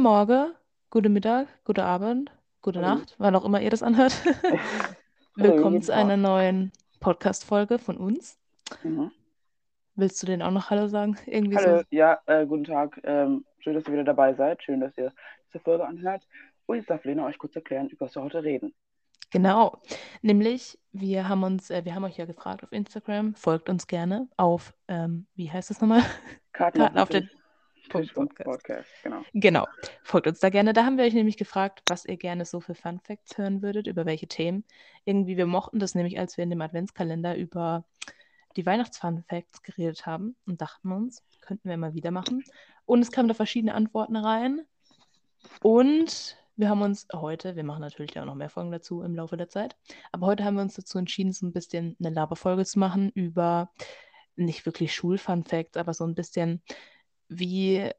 Guten Morgen, guten Mittag, guten Abend, gute Hallo. Nacht, wann auch immer ihr das anhört. Willkommen zu einer neuen Podcast-Folge von uns. Mhm. Willst du denen auch noch Hallo sagen? Irgendwie Hallo, so. ja, äh, guten Tag. Ähm, schön, dass ihr wieder dabei seid. Schön, dass ihr diese Folge anhört. Und jetzt darf Lena euch kurz erklären, über was wir heute reden. Genau. Nämlich, wir haben uns, äh, wir haben euch ja gefragt auf Instagram, folgt uns gerne auf, ähm, wie heißt es nochmal? Karten, Karten auf den den Punkt Podcast. Podcast, genau. Genau. Folgt uns da gerne. Da haben wir euch nämlich gefragt, was ihr gerne so für Fun Facts hören würdet, über welche Themen. Irgendwie, wir mochten das nämlich, als wir in dem Adventskalender über die Weihnachts-Fun Facts geredet haben und dachten uns, könnten wir mal wieder machen. Und es kamen da verschiedene Antworten rein. Und wir haben uns heute, wir machen natürlich auch noch mehr Folgen dazu im Laufe der Zeit, aber heute haben wir uns dazu entschieden, so ein bisschen eine Laberfolge zu machen über nicht wirklich Schul-Fun Facts, aber so ein bisschen, wie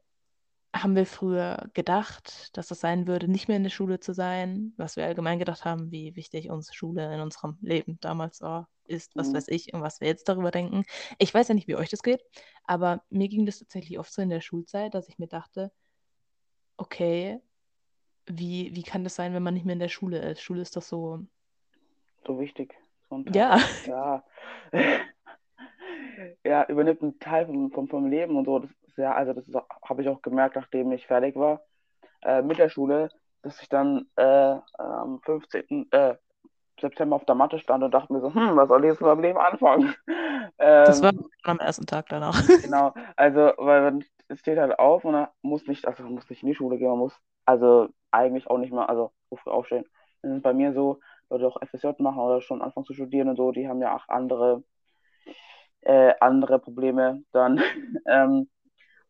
haben wir früher gedacht, dass das sein würde, nicht mehr in der Schule zu sein, was wir allgemein gedacht haben, wie wichtig uns Schule in unserem Leben damals war, ist, was Mhm. weiß ich und was wir jetzt darüber denken. Ich weiß ja nicht, wie euch das geht, aber mir ging das tatsächlich oft so in der Schulzeit, dass ich mir dachte, okay, wie, wie kann das sein, wenn man nicht mehr in der Schule ist? Schule ist doch so, So wichtig. So ja, Ja. ja, übernimmt einen Teil vom, vom, vom Leben und so. Das ja, also das habe ich auch gemerkt, nachdem ich fertig war äh, mit der Schule, dass ich dann äh, am 15. Äh, September auf der Matte stand und dachte mir so, hm, was soll ich jetzt mit meinem Leben anfangen? das Ähm, war am ersten Tag danach. Genau, also, weil man steht halt auf und man muss nicht, also man muss nicht in die Schule gehen, man muss also eigentlich auch nicht mal, also so früh aufstehen. Das ist bei mir so, Leute auch FSJ machen oder schon anfangen zu studieren und so, die haben ja auch andere, äh, andere Probleme dann. ähm,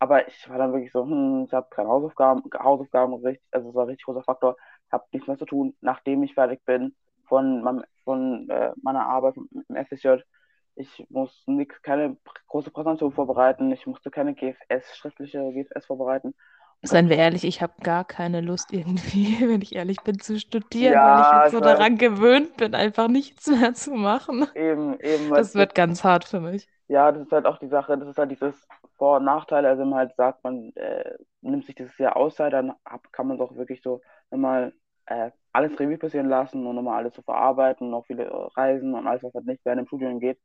aber ich war dann wirklich so, hm, ich habe keine Hausaufgaben, Hausaufgaben richtig, also es war ein richtig großer Faktor, ich habe nichts mehr zu tun, nachdem ich fertig bin von, meinem, von äh, meiner Arbeit im FSJ. Ich muss nix, keine große Präsentation vorbereiten. Ich musste keine GFS, schriftliche GFS vorbereiten. Seien wir ehrlich, ich habe gar keine Lust irgendwie, wenn ich ehrlich bin, zu studieren, Ja, weil ich jetzt so weiß. daran gewöhnt bin, einfach nichts mehr zu machen. Eben, eben. Das wird ganz hart für mich. ja, das ist halt auch die Sache, das ist halt dieses Vor- und Nachteil. Also wenn man halt sagt, man äh, nimmt sich dieses Jahr Auszeit, dann ab, kann man es auch wirklich so nochmal äh, alles Revue passieren lassen und nochmal alles so verarbeiten, noch viele äh, Reisen und alles, was halt nicht während dem Studium geht.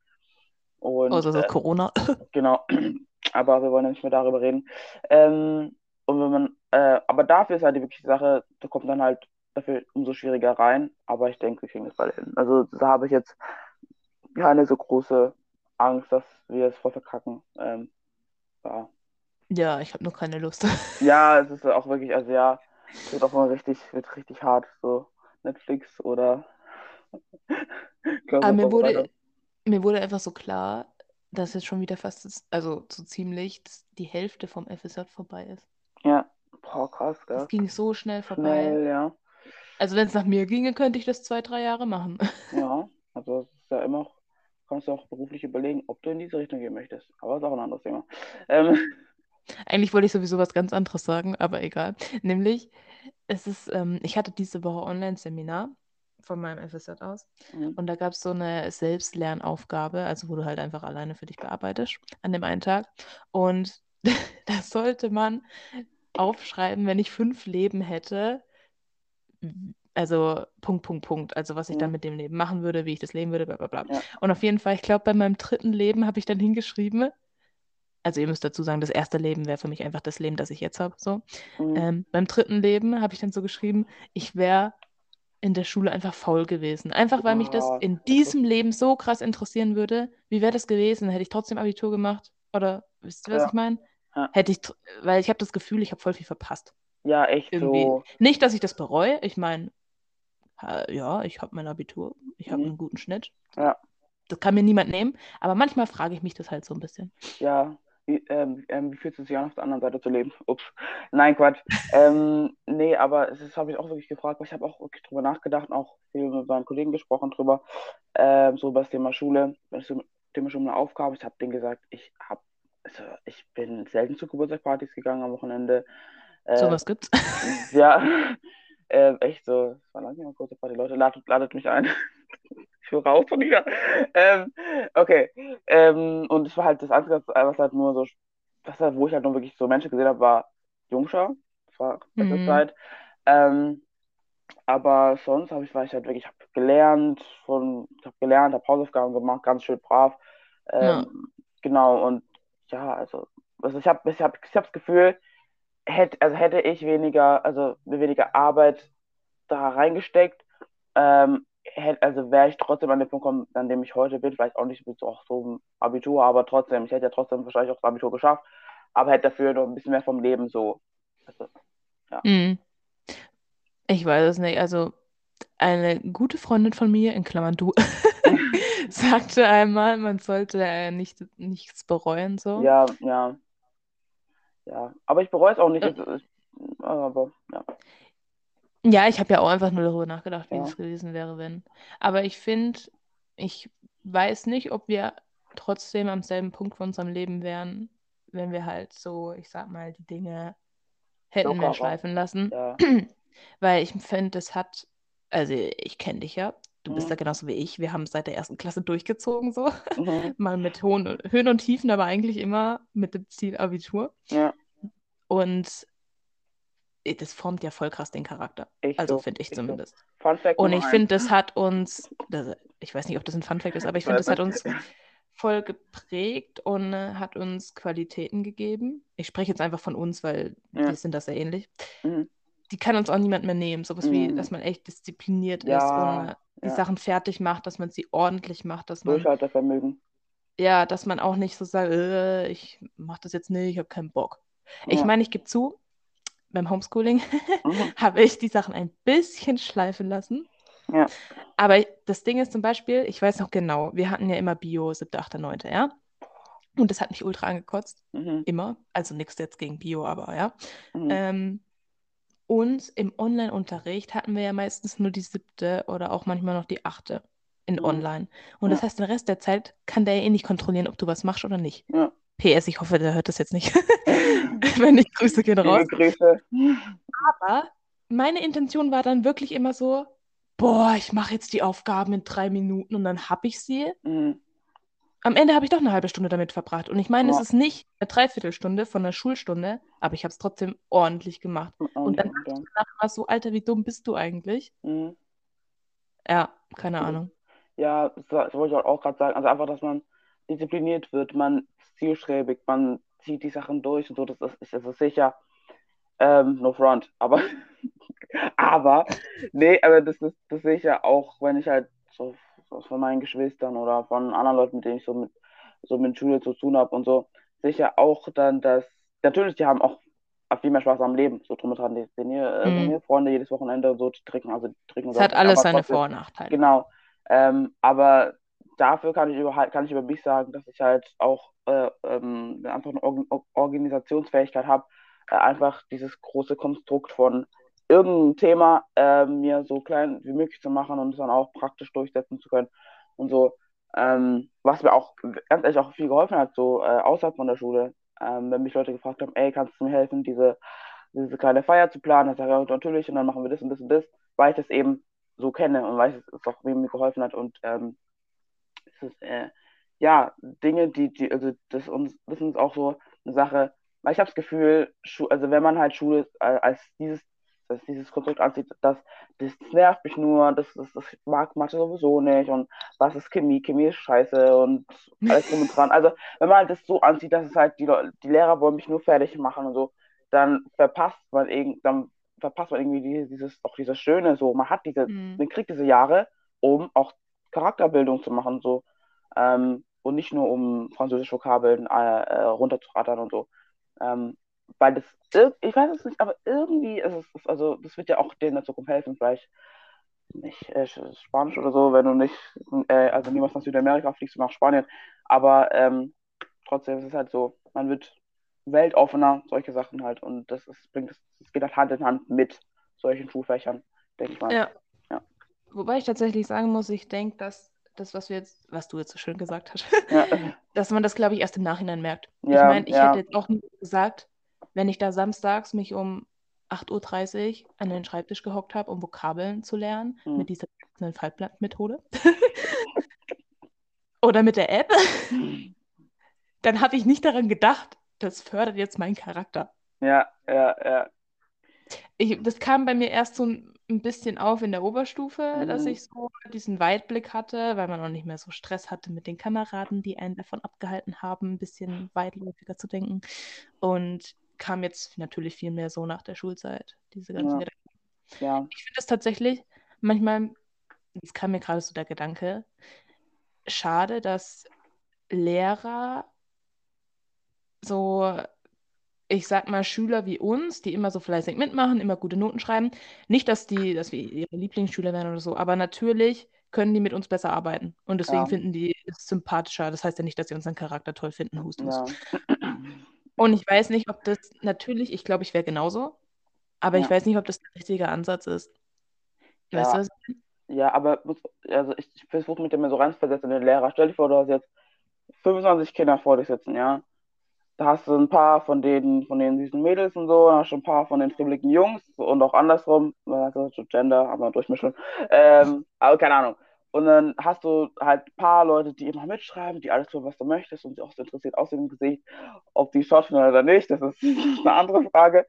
Und Außer so äh, Corona. Genau, aber wir wollen ja nicht mehr darüber reden. Ähm, und wenn man, äh, aber dafür ist halt die wirkliche Sache, da kommt dann halt dafür umso schwieriger rein, aber ich denke, wir kriegen das bald hin. Also da habe ich jetzt keine so große Angst, dass wir es voll verkacken. Ähm, ja. Ja, ich habe nur keine Lust. ja, es ist auch wirklich, also ja, es wird auch mal richtig, wird richtig hart, so Netflix oder Aber mir wurde, mir wurde einfach so klar, dass jetzt schon wieder fast, also so ziemlich die Hälfte vom FSJ vorbei ist. Boah, krass, Das gell? ging so schnell vorbei. Schnell, ja. Also wenn es nach mir ginge, könnte ich das zwei, drei Jahre machen. Ja, also es ist ja immer auch, kannst du auch beruflich überlegen, ob du in diese Richtung gehen möchtest. Aber das ist auch ein anderes Thema. Ähm, Eigentlich wollte ich sowieso was ganz anderes sagen, aber egal. Nämlich, es ist, ähm, ich hatte diese Woche Online-Seminar von meinem FSJ aus mhm. und da gab es so eine Selbstlernaufgabe, also wo du halt einfach alleine für dich bearbeitest an dem einen Tag. Und da sollte man aufschreiben, wenn ich fünf Leben hätte, also Punkt, Punkt, Punkt, also was ich dann Mhm. mit dem Leben machen würde, wie ich das leben würde, bla bla bla. Ja. Und auf jeden Fall, ich glaube, bei meinem dritten Leben habe ich dann hingeschrieben, also ihr müsst dazu sagen, das erste Leben wäre für mich einfach das Leben, das ich jetzt habe. So. Mhm. Ähm, beim dritten Leben habe ich dann so geschrieben, ich wäre in der Schule einfach faul gewesen. Einfach weil mich das Ja, in diesem Leben so krass interessieren würde. Wie wäre das gewesen? Hätte ich trotzdem Abitur gemacht? Oder wisst ihr, was Ja. ich meine? Ja. Hätte ich, weil ich habe das Gefühl, ich habe voll viel verpasst. Ja, echt Irgendwie. so. Nicht, dass ich das bereue. Ich meine, ja, ich habe mein Abitur, ich habe Mhm. einen guten Schnitt. Ja, Das kann mir niemand nehmen. Aber manchmal frage ich mich das halt so ein bisschen. ja. Wie, ähm, ähm, wie fühlt es sich an, auf der anderen Seite zu leben? Ups. Nein, Quatsch. ähm, nee, aber das habe ich auch wirklich gefragt, weil ich habe auch wirklich drüber nachgedacht, auch mit meinen Kollegen gesprochen drüber, ähm, so über das Thema Schule. So Thema Schule eine Aufgabe, ich habe denen gesagt, ich habe, also ich bin selten zu Geburtstagspartys gegangen am Wochenende. Äh, Sowas gibt's. Ja, äh, echt so. Das war lange nicht mal kurze Party. Leute, ladet, ladet mich ein. Ich will raus von hier. Ähm, okay. Ähm, und es war halt das Einzige, was halt nur so, was halt, wo ich halt nur wirklich so Menschen gesehen habe, war Jungschau. Das war mhm. Zeit. Ähm, aber sonst habe ich, war ich halt wirklich, ich habe gelernt, von, ich habe gelernt, habe Hausaufgaben gemacht, ganz schön brav. Ähm, ja. Genau, und ja, also, also ich habe ich hab, ich hab das Gefühl, hätte, also hätte ich weniger, also weniger Arbeit da reingesteckt, ähm, hätte, also wäre ich trotzdem an dem Punkt gekommen, an dem ich heute bin, vielleicht auch nicht mit auch so Abitur, aber trotzdem, ich hätte ja trotzdem wahrscheinlich auch das Abitur geschafft, aber hätte dafür noch ein bisschen mehr vom Leben so. Also, ja. Mhm. Ich weiß es nicht. Also eine gute Freundin von mir, in Klammern du, sagte einmal, man sollte äh, nicht, nichts bereuen. So. Ja, ja. Ja, aber ich bereue es auch nicht. Äh, aber ja. Ja, ich habe ja auch einfach nur darüber nachgedacht, wie ja. es gewesen wäre, wenn. Aber ich finde, ich weiß nicht, ob wir trotzdem am selben Punkt von unserem Leben wären, wenn wir halt so, ich sag mal, die Dinge hätten mehr schleifen lassen. Ja. Weil ich finde, das hat, also ich kenne dich ja, du mhm. bist ja genauso wie ich. Wir haben seit der ersten Klasse durchgezogen, so. Mhm. Mal mit Höhen, Höhen und Tiefen, aber eigentlich immer mit dem Ziel Abitur. Ja. Und das formt ja voll krass den Charakter. Ich also so, finde ich, ich zumindest. Und ich finde, das hat uns, das, ich weiß nicht, ob das ein Fun Fact ist, aber ich finde, das hat uns voll geprägt und äh, hat uns Qualitäten gegeben. Ich spreche jetzt einfach von uns, weil ja. wir sind das sehr ähnlich. Mhm. Die kann uns auch niemand mehr nehmen. Sowas mhm. wie, dass man echt diszipliniert ja, ist und äh, die ja. Sachen fertig macht, dass man sie ordentlich macht, dass man. Durchhaltevermögen. Ja, dass man auch nicht so sagt, äh, ich mache das jetzt nicht, ich habe keinen Bock. Ich meine, ich gebe zu, beim Homeschooling mhm. habe ich die Sachen ein bisschen schleifen lassen. Ja. Aber das Ding ist zum Beispiel, ich weiß noch genau, wir hatten ja immer Bio 7., 8., 9., ja. Und das hat mich ultra angekotzt. Mhm. Immer. Also nichts jetzt gegen Bio, aber ja. Mhm. Ähm, und im Online-Unterricht hatten wir ja meistens nur die siebte oder auch manchmal noch die achte in. Online. Und ja. das heißt, den Rest der Zeit kann der ja eh nicht kontrollieren, ob du was machst oder nicht. Ja. PS, ich hoffe, der hört das jetzt nicht. Wenn nicht, Grüße gehen raus. Grüße. Aber meine Intention war dann wirklich immer so, boah, ich mache jetzt die Aufgaben in drei Minuten und dann habe ich sie. Mhm. Am Ende habe ich doch eine halbe Stunde damit verbracht. Und ich meine, ja. es ist nicht eine Dreiviertelstunde von einer Schulstunde, aber ich habe es trotzdem ordentlich gemacht. Mhm. Und dann dachte ich danach so, Alter, wie dumm bist du eigentlich? Mhm. Ja, keine Ahnung. Ja, das wollte ich auch gerade sagen. Also einfach, dass man diszipliniert wird, man zielstrebig, man zieht die Sachen durch und so, das ist, das ist sicher. Ähm, no front, aber aber, nee, aber das, ist, das sehe ich ja auch, wenn ich halt so von meinen Geschwistern oder von anderen Leuten, mit denen ich so mit, so mit Schule zu tun habe und so, ja auch dann, dass, natürlich, die haben auch viel mehr Spaß am Leben, so drum und dran, die sehen hier, äh, mhm. Freunde jedes Wochenende und so, die trinken, also die trinken. Es hat alles seine Vor- und Nachteile. Genau, ähm, aber dafür kann ich, über, kann ich über mich sagen, dass ich halt auch äh, ähm, einfach eine Or Organisationsfähigkeit habe, äh, einfach dieses große Konstrukt von irgendein Thema äh, mir so klein wie möglich zu machen und es dann auch praktisch durchsetzen zu können und so. Ähm, was mir auch ganz ehrlich auch viel geholfen hat, so äh, außerhalb von der Schule, ähm, wenn mich Leute gefragt haben, ey, kannst du mir helfen, diese, diese kleine Feier zu planen? Dann sage ich, ja, natürlich, und dann machen wir das und das und das, weil ich das eben so kenne und weil es auch mir geholfen hat und ähm, es ist, äh, ja, Dinge, die, die, also das, uns, das ist uns auch so eine Sache, weil ich habe das Gefühl, also wenn man halt Schule als dieses dass dieses Konstrukt ansieht, dass das nervt mich nur, das, das, das mag Mathe sowieso nicht und was ist Chemie, Chemie ist scheiße und alles drum und dran. Also wenn man das so ansieht, dass es halt die, die Lehrer wollen mich nur fertig machen und so, dann verpasst man irgendwie, dann verpasst man irgendwie dieses, auch dieses Schöne so, man hat diese, mhm. man kriegt diese Jahre, um auch Charakterbildung zu machen so ähm, und nicht nur um französische Vokabeln äh, äh, runterzurattern und so. Ähm, weil das, ich weiß es nicht, aber irgendwie ist es, also das wird ja auch denen in der Zukunft helfen, vielleicht nicht äh, Spanisch oder so, wenn du nicht, äh, also niemals nach Südamerika fliegst du nach Spanien, aber ähm, trotzdem ist es halt so, man wird weltoffener, solche Sachen halt und das ist, bringt es, geht halt Hand in Hand mit solchen Schulfächern, denke ich mal. Ja. ja. Wobei ich tatsächlich sagen muss, ich denke, dass das, was wir jetzt, was du jetzt so schön gesagt hast, ja. dass man das, glaube ich, erst im Nachhinein merkt. Ja, ich meine, ich ja. hätte jetzt auch nie gesagt, wenn ich da samstags mich um 8.30 Uhr an den Schreibtisch gehockt habe, um Vokabeln zu lernen, mhm. mit dieser Fallblattmethode oder mit der App, dann habe ich nicht daran gedacht, das fördert jetzt meinen Charakter. Ja, ja, ja. ich, das kam bei mir erst so ein, ein bisschen auf in der Oberstufe, dass Mhm. ich so diesen Weitblick hatte, weil man auch nicht mehr so Stress hatte mit den Kameraden, die einen davon abgehalten haben, ein bisschen weitläufiger zu denken. Und kam jetzt natürlich viel mehr so nach der Schulzeit, diese ganzen Ja. Gedanken. Ja, Ich finde es tatsächlich manchmal, es kam mir gerade so der Gedanke, schade, dass Lehrer so, ich sag mal, Schüler wie uns, die immer so fleißig mitmachen, immer gute Noten schreiben, nicht, dass die, dass wir ihre Lieblingsschüler werden oder so, aber natürlich können die mit uns besser arbeiten. Und deswegen Ja. finden die es sympathischer. Das heißt ja nicht, dass sie unseren Charakter toll finden, hust, hust. ja. Und ich weiß nicht, ob das natürlich, ich glaube, ich wäre genauso, aber ich Ja. weiß nicht, ob das der richtige Ansatz ist. Weißt Ja. du was? ich? Ja, aber also ich, ich versuche mit dem so reinzuversetzen in den Lehrer. Stell dir vor, du hast jetzt 25 Kinder vor dir sitzen, ja. Da hast du ein paar von denen, von den süßen Mädels und so, dann hast du ein paar von den fribbeligen Jungs und auch andersrum, also so Gender, aber durchmischen. Ähm, aber keine Ahnung. Und dann hast du halt ein paar Leute, die immer mitschreiben, die alles tun, was du möchtest und die auch so interessiert aussehen im Gesicht, ob die Schauspieler oder nicht, das ist eine andere Frage.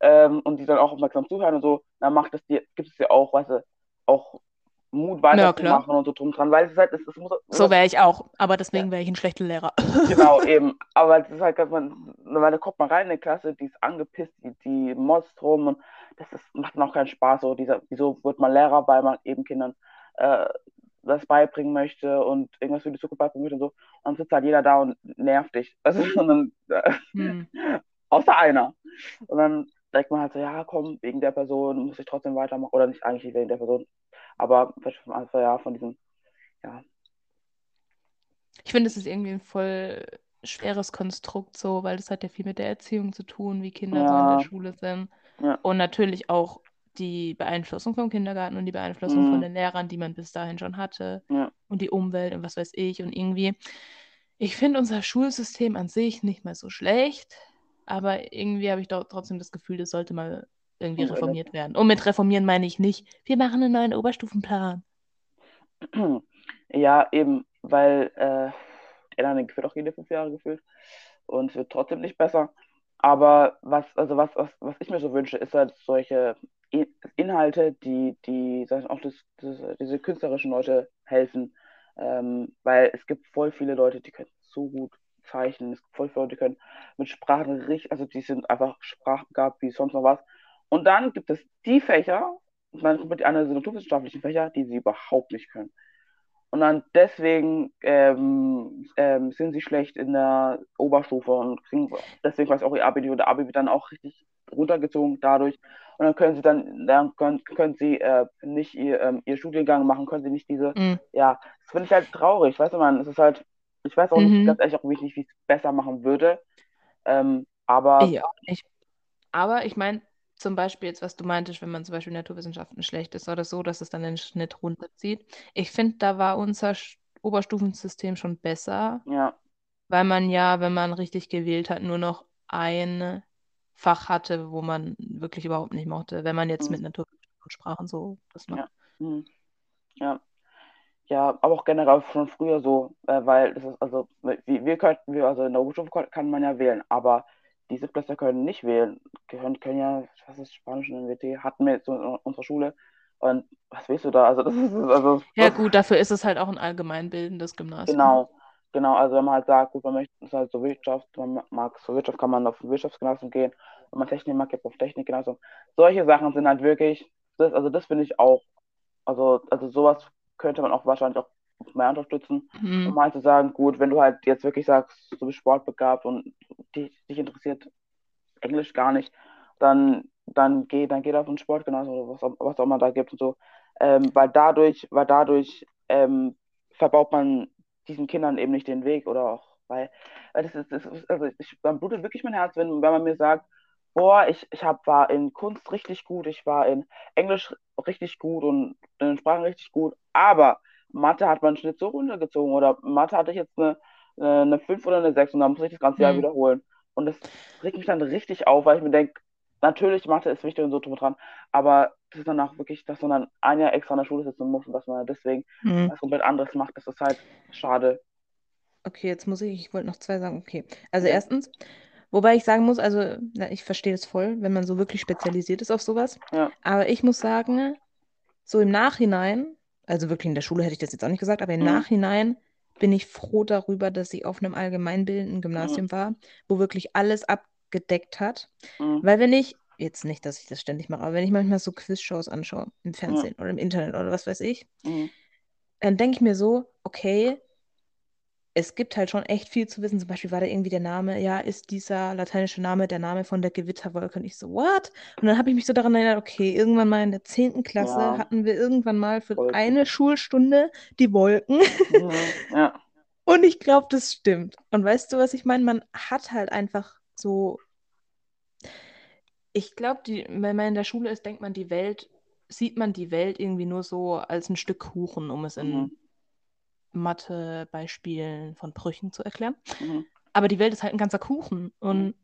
Ähm, und die dann auch aufmerksam zuhören und so, dann macht es dir, gibt es dir auch, weißt du, auch Mut Ja, weiterzumachen und so drum dran, weil es ist halt, es, es muss, So wäre ich auch, aber deswegen wäre ich ein schlechter Lehrer. Genau, eben. Aber es ist halt, dass man, weil da kommt man rein in eine Klasse, die ist angepisst, die, die motzt rum und das ist, macht dann auch keinen Spaß. So, dieser, wieso wird man Lehrer, weil man eben Kindern äh, das beibringen möchte und irgendwas für die Zukunft beibringen möchte und so. Und dann sitzt halt jeder da und nervt dich. Also, und dann, äh, Hm. außer einer. Und dann denkt man halt so, ja, komm, wegen der Person muss ich trotzdem weitermachen. Oder nicht eigentlich nicht wegen der Person. Aber also, ja, von diesem, ja, Ich finde, es ist irgendwie ein voll schweres Konstrukt so, weil das hat ja viel mit der Erziehung zu tun, wie Kinder so in Ja. der Schule sind. Ja. Und natürlich auch die Beeinflussung vom Kindergarten und die Beeinflussung von Mhm. den Lehrern, die man bis dahin schon hatte. Ja. Und die Umwelt und was weiß ich. Und irgendwie, ich finde unser Schulsystem an sich nicht mal so schlecht, aber irgendwie habe ich doch trotzdem das Gefühl, das sollte mal irgendwie reformiert werden. Und mit reformieren meine ich nicht, wir machen einen neuen Oberstufenplan. Ja, eben, weil äh, ändern wird auch jede fünf Jahre gefühlt und wird trotzdem nicht besser. Aber was, also was, was, was ich mir so wünsche, ist halt solche Inhalte, die, die sag auch das, das, diese künstlerischen Leute helfen. Ähm, weil es gibt voll viele Leute, die können so gut zeichnen. Es gibt voll viele Leute, die können mit Sprachen richtig, also die sind einfach sprachbegabt wie sonst noch was. Und dann gibt es die Fächer, und dann kommt die anderen naturwissenschaftlichen Fächer, die sie überhaupt nicht können. Und dann deswegen ähm, ähm, sind sie schlecht in der Oberstufe und kriegen deswegen weiß auch ihr Abi nicht und der Abi wird dann auch richtig runtergezogen dadurch. Und dann können sie dann, dann können, können sie äh, nicht ihr, ähm, ihr Studiengang machen, können sie nicht diese, Mhm. ja, das finde ich halt traurig, weißt du, man, es ist halt, ich weiß auch nicht, Mhm. ganz ehrlich auch nicht, wie ich es besser machen würde. Ähm, aber Ich auch nicht. Aber ich meine, zum Beispiel jetzt, was du meintest, wenn man zum Beispiel Naturwissenschaften schlecht ist oder so, dass es dann den Schnitt runterzieht. Ich finde, da war unser Oberstufensystem schon besser, ja, weil man ja, wenn man richtig gewählt hat, nur noch ein Fach hatte, wo man wirklich überhaupt nicht mochte, wenn man jetzt Mhm. mit Naturwissenschaften und Sprachen so das macht. Ja. Mhm. Ja. Ja, aber auch generell schon früher so, äh, weil das ist, also, wir, wir könnten, wir, also in der Oberstufe kon- kann man ja wählen, aber die Siebtklässler können nicht wählen, können, können ja, was ist Spanisch und NWT, hatten wir jetzt so in unserer Schule und was willst du da? Also das ist, also, Ja, gut, dafür ist es halt auch ein allgemeinbildendes Gymnasium. genau, genau, also wenn man halt sagt, gut, man möchte, es ist halt so Wirtschaft, man mag so Wirtschaft, kann man auf Wirtschaftsgymnasium gehen, wenn man Technik mag, geht man auf Technikgymnasium. Solche Sachen sind halt wirklich, das, also das finde ich auch, also, also sowas könnte man auch wahrscheinlich auch mehr unterstützen, um Mhm. mal zu sagen, gut, wenn du halt jetzt wirklich sagst, du bist sportbegabt und dich, dich interessiert Englisch gar nicht, dann, dann geh, dann geh da auf ein Sportgymnasium oder was, auch- was auch immer da gibt und so. Ähm, weil dadurch, weil dadurch ähm, verbaut man diesen Kindern eben nicht den Weg oder auch, weil, weil das ist, das ist also ich, dann blutet wirklich mein Herz, wenn, wenn man mir sagt, boah, ich, ich hab, war in Kunst richtig gut, ich war in Englisch richtig gut und in den Sprachen richtig gut, aber Mathe hat meinen Schnitt so runtergezogen oder Mathe hatte ich jetzt eine, eine, eine 5 oder eine 6 und dann muss ich das ganze Jahr Hm. wiederholen. Und das regt mich dann richtig auf, weil ich mir denke, natürlich Mathe ist wichtig und so drum dran, aber ist dann auch wirklich, dass man dann ein Jahr extra in der Schule sitzen muss und dass man deswegen Mhm. was komplett anderes macht, das ist halt schade. Okay, jetzt muss ich, ich wollte noch zwei sagen. Okay, also Ja. erstens, Wobei ich sagen muss, also na, ich verstehe es voll, wenn man so wirklich spezialisiert ist auf sowas. Ja. Aber ich muss sagen, so im Nachhinein, also wirklich in der Schule hätte ich das jetzt auch nicht gesagt, aber im Mhm. Nachhinein bin ich froh darüber, dass ich auf einem allgemeinbildenden Gymnasium war, wo wirklich alles abgedeckt hat. Mhm. Weil wenn ich, jetzt nicht, dass ich das ständig mache, aber wenn ich manchmal so Quizshows anschaue, im Fernsehen oder im Internet oder was weiß ich, Mhm. dann denke ich mir so, okay, es gibt halt schon echt viel zu wissen. Zum Beispiel war da irgendwie der Name, ja, ist dieser lateinische Name der Name von der Gewitterwolke? Und ich so, what? Und dann habe ich mich so daran erinnert, okay, irgendwann mal in der 10. Klasse Ja. hatten wir irgendwann mal für Wolken. eine Schulstunde die Wolken. Mhm. Ja. Und ich glaube, das stimmt. Und weißt du, was ich meine? Man hat halt einfach so. Ich glaube, wenn man in der Schule ist, denkt man, die Welt, sieht man die Welt irgendwie nur so als ein Stück Kuchen, um es in Mhm. Mathe-Beispielen von Brüchen zu erklären. Mhm. Aber die Welt ist halt ein ganzer Kuchen. Und Mhm.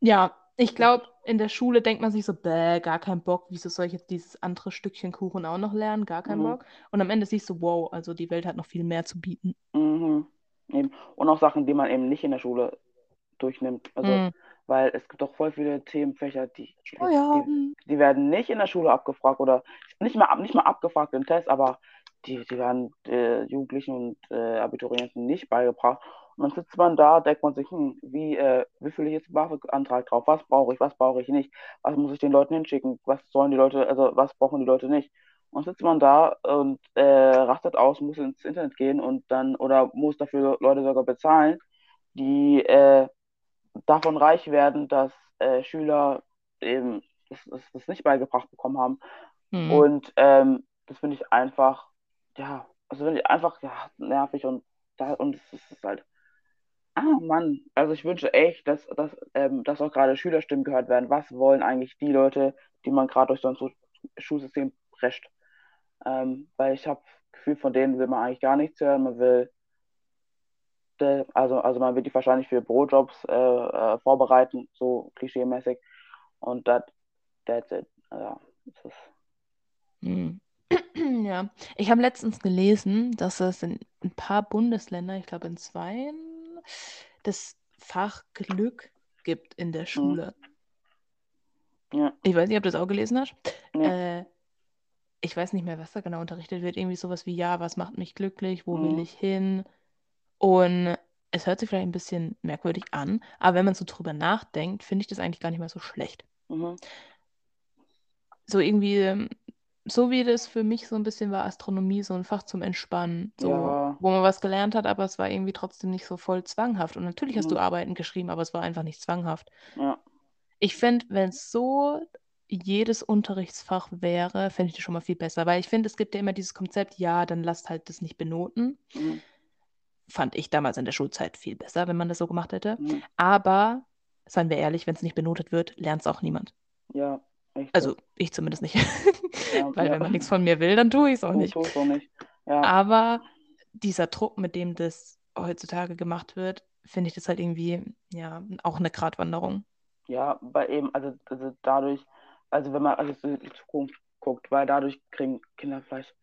ja, ich glaube, in der Schule denkt man sich so, bäh, gar kein Bock, wieso soll ich jetzt dieses andere Stückchen Kuchen auch noch lernen? Gar kein Mhm. Bock. Und am Ende siehst du, wow, also die Welt hat noch viel mehr zu bieten. Mhm. Eben. Und auch Sachen, die man eben nicht in der Schule durchnimmt. Also, Mhm. Weil es gibt auch voll viele Themenfächer, die, die, Oh ja. die, die werden nicht in der Schule abgefragt oder nicht mal, nicht mal abgefragt im Test, aber die, die werden äh, Jugendlichen und äh, Abiturienten nicht beigebracht. Und dann sitzt man da, denkt man sich, hm, wie, äh, wie fülle ich jetzt einen BAföG-Antrag drauf? Was brauche ich, was brauche ich nicht? Was muss ich den Leuten hinschicken? Was sollen die Leute, also was brauchen die Leute nicht? Und sitzt man da und äh, rastet aus, muss ins Internet gehen und dann, oder muss dafür Leute sogar bezahlen, die äh, davon reich werden, dass äh, Schüler eben das, das, das nicht beigebracht bekommen haben. Mhm. Und ähm, das finde ich einfach, ja, also finde ich einfach ja, nervig und da und es ist halt, ah Mann, also ich wünsche echt, dass, dass, ähm, dass auch gerade Schülerstimmen gehört werden. Was wollen eigentlich die Leute, die man gerade durch so ein Schu- Schulsystem prescht? Ähm, weil ich habe das Gefühl, von denen will man eigentlich gar nichts hören. Man will, äh, also, also man wird die wahrscheinlich für Bürojobs äh, äh, vorbereiten, so klischeemäßig. Und that, that's it. Ja, das ist, Mhm. Ja, ich habe letztens gelesen, dass es in ein paar Bundesländern, ich glaube in zwei, das Fach Glück gibt in der Schule. ja, Ich weiß nicht, ob du das auch gelesen hast. nee, Äh, ich weiß nicht mehr, was da genau unterrichtet wird. Irgendwie sowas wie, ja, was macht mich glücklich? Wo will Mhm. ich hin? Und es hört sich vielleicht ein bisschen merkwürdig an, aber wenn man so drüber nachdenkt, finde ich das eigentlich gar nicht mehr so schlecht. mhm, So irgendwie, so wie das für mich so ein bisschen war, Astronomie, so ein Fach zum Entspannen, so, ja, wo man was gelernt hat, aber es war irgendwie trotzdem nicht so voll zwanghaft. Und natürlich hast du mhm, Arbeiten geschrieben, aber es war einfach nicht zwanghaft. ja, Ich fände, wenn es so jedes Unterrichtsfach wäre, fände ich das schon mal viel besser, weil ich finde, es gibt ja immer dieses Konzept, ja, dann lasst halt das nicht benoten. mhm, Fand ich damals in der Schulzeit viel besser, wenn man das so gemacht hätte. mhm, Aber, seien wir ehrlich, wenn es nicht benotet wird, lernt es auch niemand. ja, echt so. Also ich zumindest nicht. Ja, Weil ja, wenn man nichts von mir will, dann tue ich es auch nicht. du nicht. Ja, Aber dieser Druck, mit dem das heutzutage gemacht wird, finde ich das halt irgendwie, ja, auch eine Gratwanderung. ja, weil eben, also, also dadurch, also wenn man also so in die Zukunft guckt, weil dadurch kriegen Kinder vielleicht,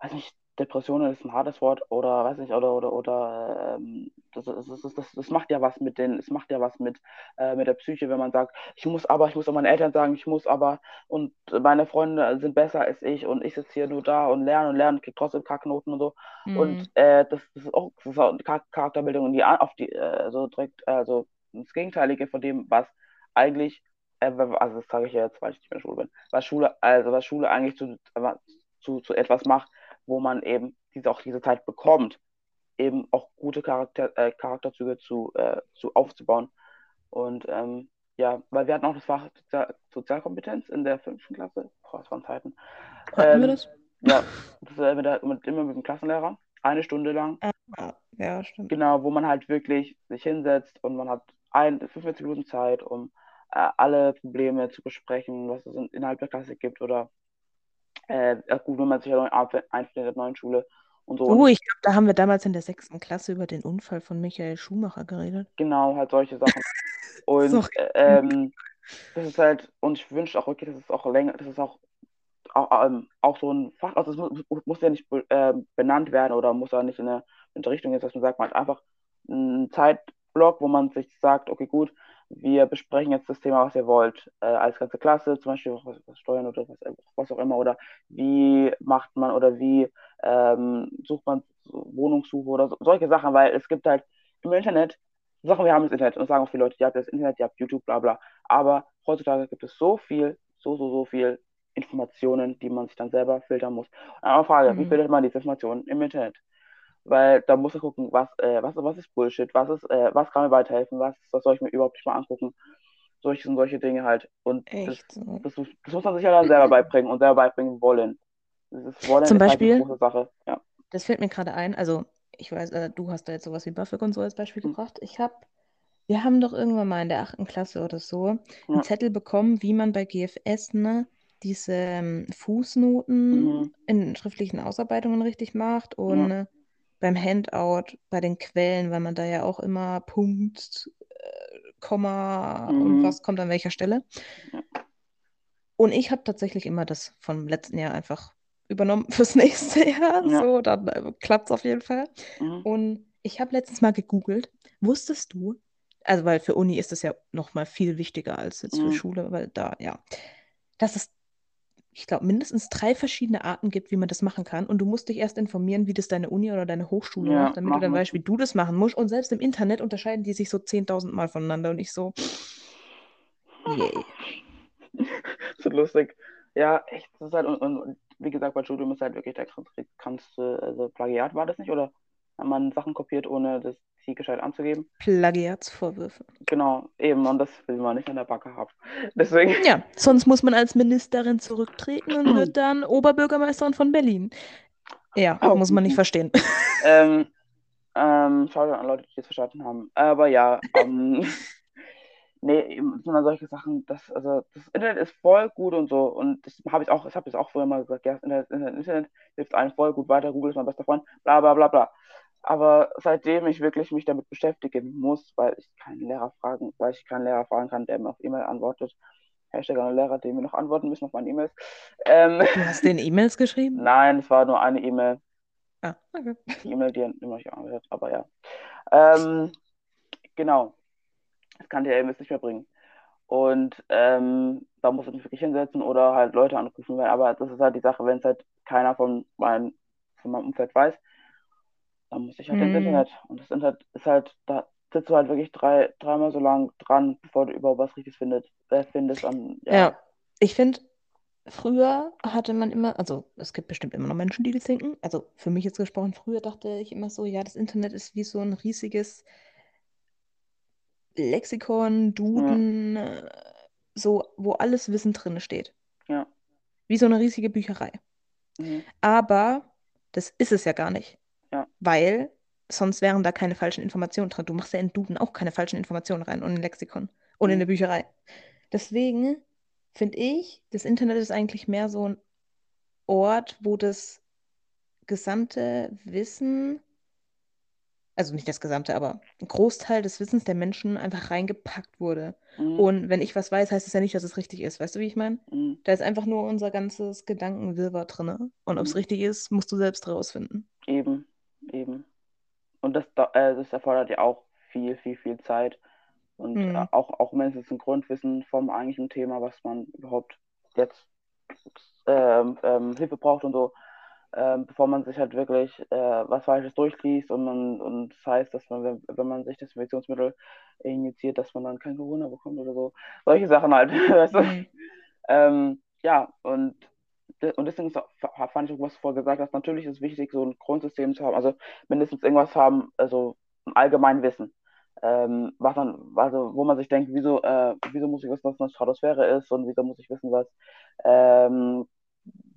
weiß nicht, Depressionen ist ein hartes Wort oder weiß nicht, oder oder oder ähm, das, das, das, das, macht ja was mit den, es macht ja was mit, äh, mit der Psyche, wenn man sagt, ich muss aber, ich muss auch meinen Eltern sagen, ich muss aber und meine Freunde sind besser als ich und ich sitze hier nur da und lerne und lerne, krieg trotzdem Kacknoten und so. Hm. Und äh, das, das ist auch, das ist auch Charakterbildung und die auf die äh, so direkt, also das Gegenteilige von dem, was eigentlich, äh, also das sage ich ja jetzt, weil ich nicht mehr in Schule bin, was Schule, also was Schule eigentlich zu, zu, zu etwas macht, wo man eben diese, auch diese Zeit bekommt, eben auch gute Charakter, äh, Charakterzüge zu, äh, zu aufzubauen. Und ähm, ja, weil wir hatten auch das Fach Sozial Sozialkompetenz in der fünften Klasse. Boah, das waren Zeiten. Hatten wir Ähm, das? ja, das äh, mit der, mit, immer mit dem Klassenlehrer. Eine Stunde lang. Ah, ja, stimmt. Genau, wo man halt wirklich sich hinsetzt und man hat ein, 45 Minuten Zeit, um äh, alle Probleme zu besprechen, was es in, innerhalb der Klasse gibt oder äh, gut, wenn man sich ja neu einf- einfindet in der neuen Schule und so. Oh, ich glaube, da haben wir damals in der sechsten Klasse über den Unfall von Michael Schumacher geredet. genau, halt solche Sachen. Und äh, ähm, das ist halt, und ich wünsche auch, okay, das ist auch länger, das ist auch, auch, ähm, auch so ein Fach, also es muss, muss ja nicht be- ähm, benannt werden oder muss ja nicht in eine Unterrichtung jetzt, dass man sagt, man hat einfach einen Zeitblock wo man sich sagt, okay, gut, wir besprechen jetzt das Thema, was ihr wollt, äh, als ganze Klasse, zum Beispiel was, was Steuern oder was, was, auch immer, oder wie macht man oder wie ähm, sucht man Wohnungssuche oder so, solche Sachen, weil es gibt halt im Internet Sachen, wir haben das Internet und sagen auch viele Leute, ihr habt das Internet, ihr habt YouTube, bla bla, aber heutzutage gibt es so viel, so, so, so viel Informationen, die man sich dann selber filtern muss. Eine Frage, mhm. wie filtert man diese Informationen im Internet? Weil da muss ich gucken, was, äh, was, was ist Bullshit, was ist, äh, was kann mir weiterhelfen, was, was soll ich mir überhaupt nicht mal angucken. Solche und solche Dinge halt. Und das, das, das, muss man sich ja dann selber beibringen und selber beibringen wollen. Das wollen Zum Beispiel, halt eine große Sache. Ja. Das fällt mir gerade ein, also ich weiß, äh, du hast da jetzt sowas wie Buffett und so als Beispiel mhm. gebracht. Ich habe, wir haben doch irgendwann mal in der achten Klasse oder so einen ja. Zettel bekommen, wie man bei GFS ne, diese ähm, Fußnoten mhm. in schriftlichen Ausarbeitungen richtig macht und ja. Beim Handout bei den Quellen, weil man da ja auch immer Punkt, äh, Komma mhm. und was kommt an welcher Stelle. Ja. Und ich habe tatsächlich immer das vom letzten Jahr einfach übernommen fürs nächste Jahr. Ja. So, dann äh, klappt es auf jeden Fall. Mhm. Und ich habe letztens mal gegoogelt. Wusstest du, also weil für Uni ist das ja noch mal viel wichtiger als jetzt mhm. für Schule, weil da, ja, dass es ich glaube, mindestens drei verschiedene Arten gibt, wie man das machen kann. Und du musst dich erst informieren, wie das deine Uni oder deine Hochschule ja, macht, damit du dann weißt, wie du das machen musst. Und selbst im Internet unterscheiden die sich so 10.000 Mal voneinander. Und ich so, yay. so lustig. Ja, echt. Das ist halt, und, und wie gesagt, bei Studium ist halt wirklich der kannst also Plagiat war das nicht, oder man Sachen kopiert, ohne das sie gescheit anzugeben. Plagiatsvorwürfe. Genau, eben, und das will man nicht an der Backe haben. Deswegen. Ja, sonst muss man als Ministerin zurücktreten und wird dann Oberbürgermeisterin von Berlin. Ja, oh, muss man nicht verstehen. Ähm, ähm, schau an Leute, die es verstanden haben. Aber ja, ähm, nee, sondern solche Sachen, das, also das Internet ist voll gut und so. Und das habe ich auch, ich habe es auch vorher mal gesagt, ja, das Internet, Internet, Internet hilft allen voll gut weiter, Google ist mein bester Freund, bla bla bla bla. Aber seitdem ich wirklich mich damit beschäftigen muss, weil ich keinen Lehrer fragen, weil ich keinen Lehrer fragen kann, der mir auf E-Mail antwortet, Hashtag an Lehrer, die mir noch antworten müssen auf meine E-Mails. Ähm, du hast den E-Mails geschrieben? Nein, es war nur eine E-Mail. Ah, okay. Die E-Mail, die immer nicht angehört, aber ja. Ähm, genau. Das kann der E-Mails nicht mehr bringen. Und ähm, da muss ich mich wirklich hinsetzen oder halt Leute anrufen. Aber das ist halt die Sache, wenn es halt keiner von, mein, von meinem Umfeld weiß, dann muss ich halt ins mhm. Internet. Und das Internet ist halt, da sitzt du halt wirklich drei, dreimal so lang dran, bevor du überhaupt was Richtiges findet, äh, findest. An, ja. ja, ich finde, früher hatte man immer, also es gibt bestimmt immer noch Menschen, die das denken. Also für mich jetzt gesprochen, früher dachte ich immer so, ja, das Internet ist wie so ein riesiges Lexikon, Duden, ja. so, wo alles Wissen drin steht. Ja. Wie so eine riesige Bücherei. Mhm. Aber das ist es ja gar nicht. Ja. Weil sonst wären da keine falschen Informationen drin. Du machst ja in Duden auch keine falschen Informationen rein und in Lexikon und mhm. in der Bücherei. Deswegen finde ich, das Internet ist eigentlich mehr so ein Ort, wo das gesamte Wissen, also nicht das gesamte, aber ein Großteil des Wissens der Menschen einfach reingepackt wurde. Mhm. Und wenn ich was weiß, heißt es ja nicht, dass es richtig ist. Weißt du, wie ich meine? Mhm. Da ist einfach nur unser ganzes Gedankenwirrwarr drin. Und ob es mhm. richtig ist, musst du selbst rausfinden. Eben eben. Und das, äh, das erfordert ja auch viel, viel, viel Zeit. Und mhm. äh, auch, auch mindestens ein Grundwissen vom eigentlichen Thema, was man überhaupt jetzt ähm, ähm, Hilfe braucht und so, ähm, bevor man sich halt wirklich äh, was Falsches durchliest und man und das heißt, dass man, wenn, wenn man sich Desinfektionsmittel injiziert, dass man dann kein Corona bekommt oder so. Solche Sachen halt. Mhm. Ähm, ja, und und deswegen fand ich auch, was du vorher gesagt hast, natürlich ist es wichtig, so ein Grundsystem zu haben, also mindestens irgendwas haben, also ein allgemein Wissen. Ähm, was man, also wo man sich denkt, wieso, äh, wieso muss ich wissen, was eine Stratosphäre ist und wieso muss ich wissen, was ähm,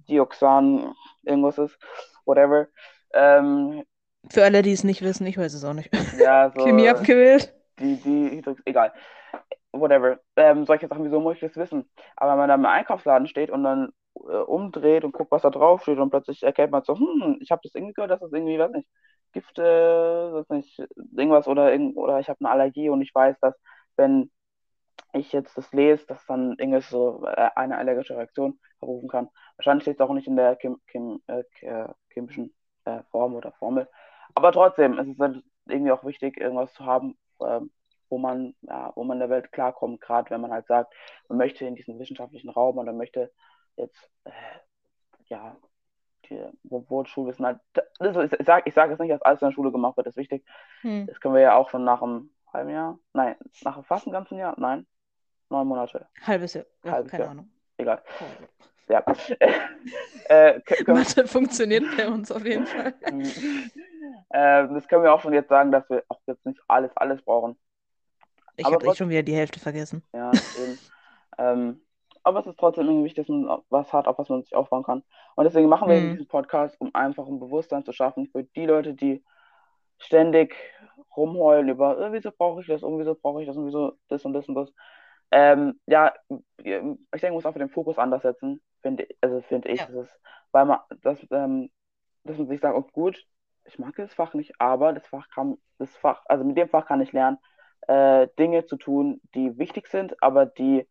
Dioxan irgendwas ist, whatever. Ähm, Für alle, die es nicht wissen, ich weiß es auch nicht. Ja, so. Chemie abgewählt. Die, die, egal. Whatever. Ähm, solche Sachen, wieso muss ich das wissen? Aber wenn man da im Einkaufsladen steht und dann äh, umdreht und guckt, was da drauf steht und plötzlich erkennt man so, hm, ich habe das irgendwie gehört, dass das irgendwie, weiß nicht, Gifte, äh, weiß nicht, irgendwas oder, oder ich habe eine Allergie und ich weiß, dass wenn ich jetzt das lese, dass dann irgendwas so äh, eine allergische Reaktion herrufen kann. Wahrscheinlich steht es auch nicht in der Chem Chem äh, chemischen äh, Form oder Formel. Aber trotzdem ist es halt irgendwie auch wichtig, irgendwas zu haben, ähm, wo man, ja, wo man in der Welt klarkommt, gerade wenn man halt sagt, man möchte in diesen wissenschaftlichen Raum oder möchte jetzt, äh, ja, die, wo, wo Schulwissen halt, das, ich sage ich sag jetzt nicht, dass alles in der Schule gemacht wird, das ist wichtig. Hm. Das können wir ja auch schon nach einem halben Jahr, nein, nach fast einem ganzen Jahr, nein, neun Monate. Halbes Jahr, ja, Halbes keine Jahr. Ahnung. Egal. Ja. äh, Mathe funktioniert bei uns auf jeden Fall. äh, das können wir auch schon jetzt sagen, dass wir auch jetzt nicht alles, alles brauchen. Ich habe echt schon wieder die Hälfte vergessen. Ja, eben. ähm, aber es ist trotzdem irgendwie wichtig, dass man was hat, auf was man sich aufbauen kann. Und deswegen machen wir mhm. diesen Podcast, um einfach ein Bewusstsein zu schaffen für die Leute, die ständig rumheulen über, äh, wieso brauche ich das und wieso brauche ich das und wieso das und das und das. Ähm, ja, ich denke, man muss einfach den Fokus anders setzen, finde also finde ich. Ja. Das ist, weil man, das, ähm, dass man sich sagt, oh, gut, ich mag das Fach nicht, aber das Fach kann, das Fach, also mit dem Fach kann ich lernen, äh, Dinge zu tun, die wichtig sind, aber die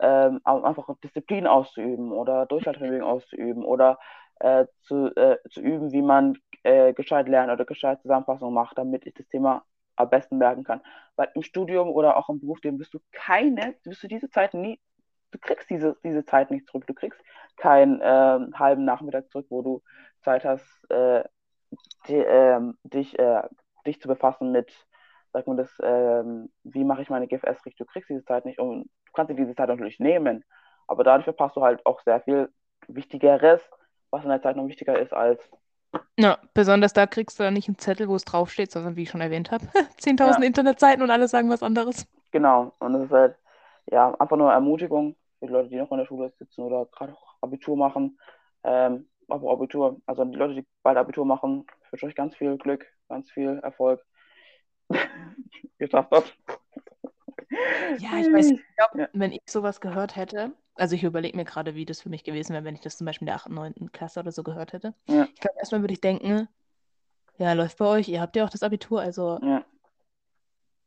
ähm, einfach Disziplin auszuüben oder Durchhaltevermögen auszuüben oder äh, zu, äh, zu üben, wie man äh, gescheit lernt oder gescheit Zusammenfassungen macht, damit ich das Thema am besten merken kann. Weil im Studium oder auch im Berufsleben wirst du keine, wirst du diese Zeit nie, du kriegst diese, diese Zeit nicht zurück. Du kriegst keinen ähm, halben Nachmittag zurück, wo du Zeit hast, äh, die, ähm, dich, äh, dich zu befassen mit sag mal, das, ähm, wie mache ich meine GFS richtig? Du kriegst diese Zeit nicht und du kannst dir diese Zeit natürlich nehmen, aber dadurch verpasst du halt auch sehr viel Wichtigeres, was in der Zeit noch wichtiger ist als. Ja, besonders da kriegst du dann nicht einen Zettel, wo es draufsteht, sondern wie ich schon erwähnt habe, 10.000 ja. Internetseiten und alle sagen was anderes. Genau, und es ist halt, ja, einfach nur Ermutigung für die Leute, die noch in der Schule sitzen oder gerade auch Abitur machen. Ähm, aber Abitur, also die Leute, die bald Abitur machen, ich wünsche euch ganz viel Glück, ganz viel Erfolg geschafft hast. Ja, ich weiß, ich glaube, ja. wenn ich sowas gehört hätte, also ich überlege mir gerade, wie das für mich gewesen wäre, wenn ich das zum Beispiel in der 8., 9. Klasse oder so gehört hätte. Ja. Ich glaube, erstmal würde ich denken, ja, läuft bei euch, ihr habt ja auch das Abitur, also ja.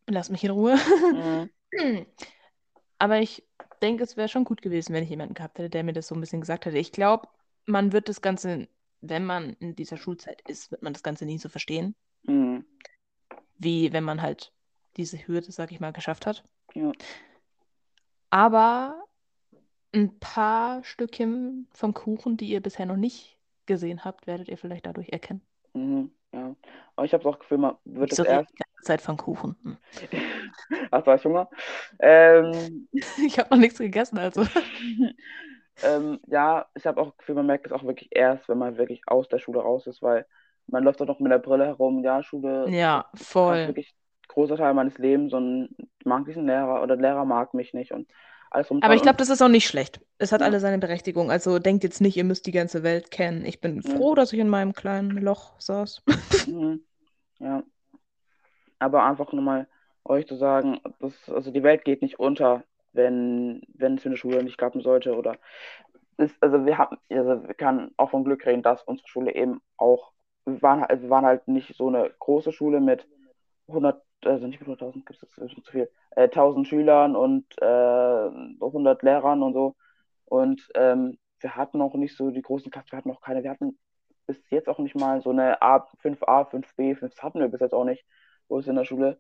lasst mich in Ruhe. Mhm. Aber ich denke, es wäre schon gut gewesen, wenn ich jemanden gehabt hätte, der mir das so ein bisschen gesagt hätte. Ich glaube, man wird das Ganze, wenn man in dieser Schulzeit ist, wird man das Ganze nie so verstehen. Mhm wie wenn man halt diese Hürde, sag ich mal, geschafft hat. Ja. Aber ein paar Stückchen vom Kuchen, die ihr bisher noch nicht gesehen habt, werdet ihr vielleicht dadurch erkennen. Mhm, ja. Aber ich habe auch Gefühl, man wird es erst. Die ganze Zeit vom Kuchen. Hm. Hast du euch Hunger? Ähm... ich habe noch nichts gegessen, also. ähm, ja, ich habe auch Gefühl, man merkt es auch wirklich erst, wenn man wirklich aus der Schule raus ist, weil man läuft doch noch mit der Brille herum, ja, Schule. Ja, voll. Ist wirklich ein großer Teil meines Lebens und ich mag diesen Lehrer oder der Lehrer mag mich nicht und alles um. Aber ich glaube, das ist auch nicht schlecht. Es hat ja. alle seine Berechtigung. Also denkt jetzt nicht, ihr müsst die ganze Welt kennen. Ich bin froh, ja. dass ich in meinem kleinen Loch saß. Mhm. Ja. Aber einfach nur mal euch zu sagen, dass, also die Welt geht nicht unter, wenn, wenn es für eine Schule nicht klappen sollte. Oder ist, also wir haben, also wir können auch von Glück reden, dass unsere Schule eben auch wir waren, also wir waren halt nicht so eine große Schule mit 100, also nicht mit 100.000, gibt es zu viel, äh, 1000 Schülern und äh, 100 Lehrern und so. Und ähm, wir hatten auch nicht so die großen Klassen, wir hatten auch keine, wir hatten bis jetzt auch nicht mal so eine A, 5a, 5b, 5 hatten wir bis jetzt auch nicht, wo es in der Schule,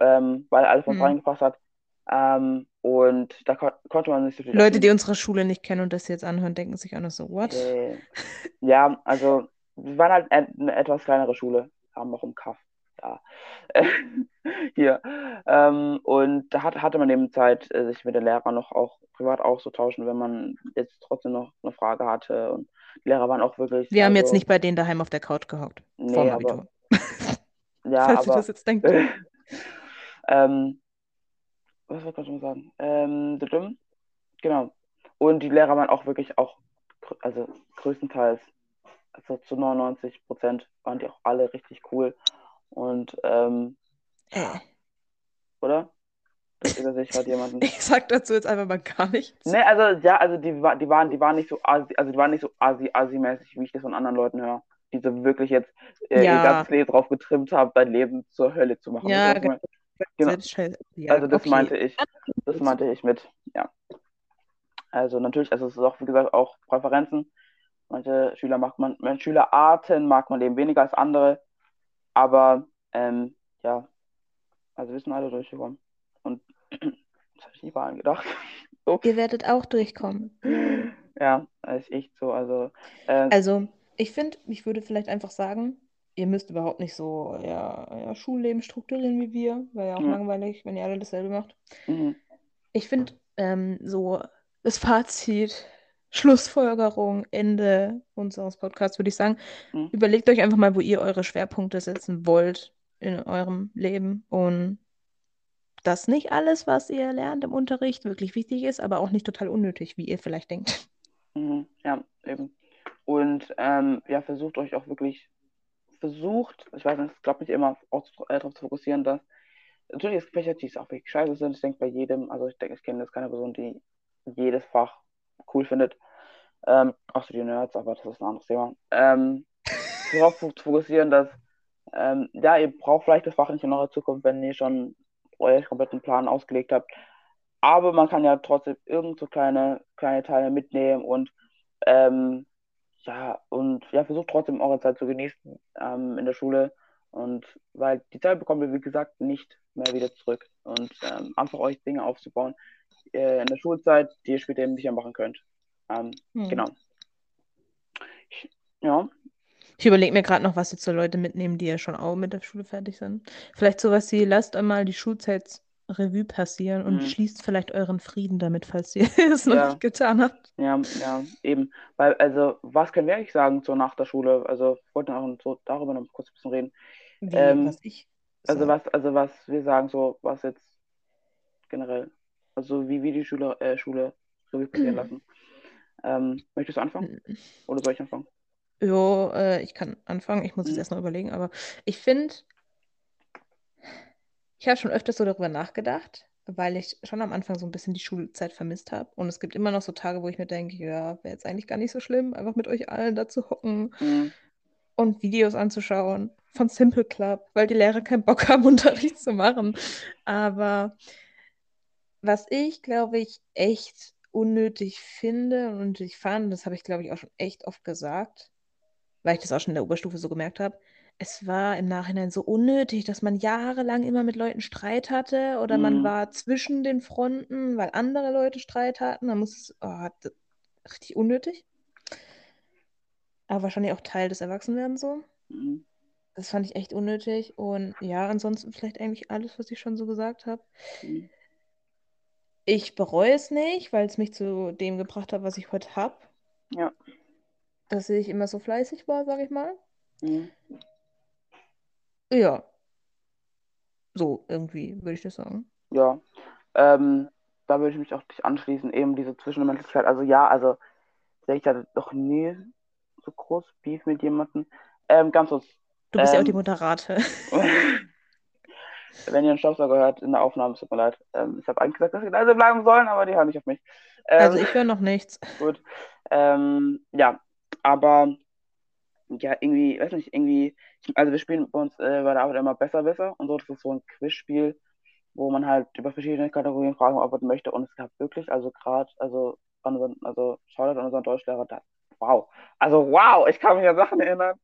ähm, weil alles was mhm. reingepasst hat. Ähm, und da ko konnte man nicht so viel. Leute, die unsere Schule nicht kennen und das jetzt anhören, denken sich auch noch so, what? Äh, ja, also wir waren halt eine etwas kleinere Schule, haben noch im Kaff. Ja. Hier. Ähm, und da hat, hatte man eben Zeit, äh, sich mit den Lehrern noch auch privat auszutauschen, wenn man jetzt trotzdem noch eine Frage hatte. Und die Lehrer waren auch wirklich. Wir also, haben jetzt nicht bei denen daheim auf der Couch gehockt. Nee, aber, ja, Falls aber, das jetzt denkt. ähm, was wollte ich noch sagen? Ähm, genau. Und die Lehrer waren auch wirklich auch, also größtenteils also zu 99 Prozent waren die auch alle richtig cool. Und, ähm, äh. oder? Das übersichert jemanden. Ich sag dazu jetzt einfach mal gar nichts. Ne, also, ja, also die, die waren, die waren nicht so asi, also die waren nicht so asi, asi-mäßig, wie ich das von anderen Leuten höre. Die so wirklich jetzt äh, ja. ihr ganzes Leben drauf getrimmt haben, dein Leben zur Hölle zu machen. Ja, genau. genau. Also das okay. meinte ich. Das meinte ich mit, ja. Also natürlich, also es ist auch, wie gesagt, auch Präferenzen. Manche Schüler mag man, manche Schülerarten mag man eben weniger als andere. Aber ähm, ja, Also wir sind alle durchgekommen. Und das habe ich nie bei allen gedacht. So. Ihr werdet auch durchkommen. Ja, ist echt so. Also, äh, also ich finde, ich würde vielleicht einfach sagen, ihr müsst überhaupt nicht so euer, euer Schulleben strukturieren wie wir, weil ja auch mhm. langweilig, wenn ihr alle dasselbe macht. Mhm. Ich finde, ähm, so das Fazit, Schlussfolgerung, Ende unseres Podcasts, würde ich sagen, mhm. überlegt euch einfach mal, wo ihr eure Schwerpunkte setzen wollt in eurem Leben und dass nicht alles, was ihr lernt im Unterricht, wirklich wichtig ist, aber auch nicht total unnötig, wie ihr vielleicht denkt. Mhm. Ja, eben. Und ähm, ja, versucht euch auch wirklich, versucht, ich weiß nicht, ich glaube nicht immer auch äh, darauf zu fokussieren, dass natürlich es Fächer, die auch wirklich scheiße sind. Ich denke bei jedem, also ich denke, ich kenne jetzt keine Person, die jedes Fach cool findet. Ähm, außer die Nerds, aber das ist ein anderes Thema. Ähm, darauf zu fokussieren, dass ähm, ja, ihr braucht vielleicht das Fach nicht in eurer Zukunft, wenn ihr schon euren kompletten Plan ausgelegt habt. Aber man kann ja trotzdem irgend so kleine, kleine Teile mitnehmen und ähm, ja, und ja, versucht trotzdem eure Zeit zu genießen ähm, in der Schule. Und weil die Zeit bekommen wir, wie gesagt, nicht mehr wieder zurück. Und ähm, einfach euch Dinge aufzubauen äh, in der Schulzeit, die ihr später eben sicher machen könnt. Ähm, hm. Genau. Ich, ja. Ich überlege mir gerade noch, was jetzt so Leute mitnehmen, die ja schon auch mit der Schule fertig sind. Vielleicht sowas wie, lasst einmal die Schulzeit Revue passieren und mhm. schließt vielleicht euren Frieden damit, falls ihr es noch ja. nicht getan habt. Ja, ja, eben. Weil, also, was können wir eigentlich sagen zur nach der Schule? Also, ich wollte auch so darüber noch kurz ein bisschen reden. Wie, ähm, was ich. So. Also, was, also, was wir sagen, so, was jetzt generell. Also, wie wir die Schule, äh, Schule Revue passieren lassen. Ähm, möchtest du anfangen? Oder soll ich anfangen? Jo, äh, ich kann anfangen. Ich muss mhm. jetzt erst noch überlegen, aber ich finde, ich habe schon öfters so darüber nachgedacht, weil ich schon am Anfang so ein bisschen die Schulzeit vermisst habe. Und es gibt immer noch so Tage, wo ich mir denke, ja, wäre jetzt eigentlich gar nicht so schlimm, einfach mit euch allen da zu hocken mhm. und Videos anzuschauen von Simple Club, weil die Lehrer keinen Bock haben, Unterricht zu machen. Aber was ich, glaube ich, echt unnötig finde und ich fand, das habe ich, glaube ich, auch schon echt oft gesagt, weil ich das auch schon in der Oberstufe so gemerkt habe, es war im Nachhinein so unnötig, dass man jahrelang immer mit Leuten Streit hatte oder man mhm. war zwischen den Fronten, weil andere Leute Streit hatten. Man muss es, oh, richtig unnötig. Aber wahrscheinlich auch Teil des Erwachsenwerdens so. Mhm. Das fand ich echt unnötig. Und ja, ansonsten vielleicht eigentlich alles, was ich schon so gesagt habe. Mhm. Ich bereue es nicht, weil es mich zu dem gebracht hat, was ich heute habe. Ja. Dass ich immer so fleißig war, sag ich mal. Mhm. Ja. So, irgendwie, würde ich das sagen. Ja. Ähm, da würde ich mich auch dich anschließen, eben diese Zwischenmenschlichkeit. Also ja, also ich hatte doch nie so groß Beef mit jemandem. Ähm, ganz kurz. Du bist ähm, ja auch die ähm, Moderate. wenn ihr einen Staubsauger hört in der Aufnahme, tut mir leid. Ähm, ich habe eigentlich gesagt, dass sie leise bleiben sollen, aber die hören nicht auf mich. Ähm, also ich höre noch nichts. Gut. Ähm, ja, aber ja, irgendwie, weiß nicht, irgendwie, also wir spielen bei uns äh, bei der Arbeit immer besser, besser und so, das ist so ein Quizspiel, wo man halt über verschiedene Kategorien Fragen beantworten möchte und es gab wirklich, also gerade, also, also Shoutout an unseren Deutschlehrer, da, wow, also wow, ich kann mich an Sachen erinnern,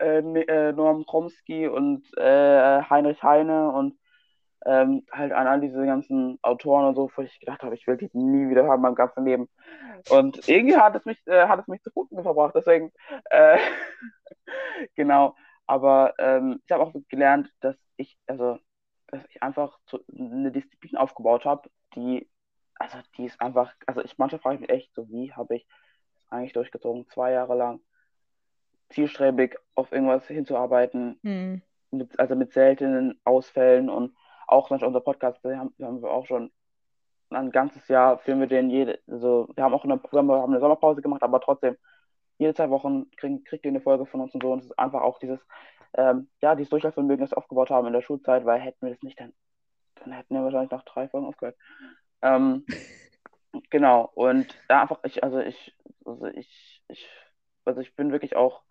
äh, äh, Noam Chomsky und äh, Heinrich Heine und ähm, halt an all diese ganzen Autoren und so, wo ich gedacht habe, ich will die nie wieder haben beim ganzen Leben. Und irgendwie hat es mich, äh, hat es mich zu Punkten verbracht, deswegen, äh, genau. Aber ähm, ich habe auch gelernt, dass ich, also, dass ich einfach so eine Disziplin aufgebaut habe, die, also, die ist einfach, also, ich manchmal frage ich mich echt, so wie habe ich eigentlich durchgezogen, zwei Jahre lang zielstrebig auf irgendwas hinzuarbeiten, mhm. mit, also mit seltenen Ausfällen und auch zum unser Podcast, da haben, haben, wir auch schon ein ganzes Jahr führen wir den jede, also wir haben auch eine wir haben eine Sommerpause gemacht, aber trotzdem jede zwei Wochen kriegen, kriegt ihr eine Folge von uns und so und es ist einfach auch dieses, ähm, ja, dieses Durchlaufvermögen, das wir aufgebaut haben in der Schulzeit, weil hätten wir das nicht, dann, dann hätten wir wahrscheinlich nach drei Folgen aufgehört. Ähm, genau, und ja, einfach, ich, also ich, also ich, ich, also ich bin wirklich auch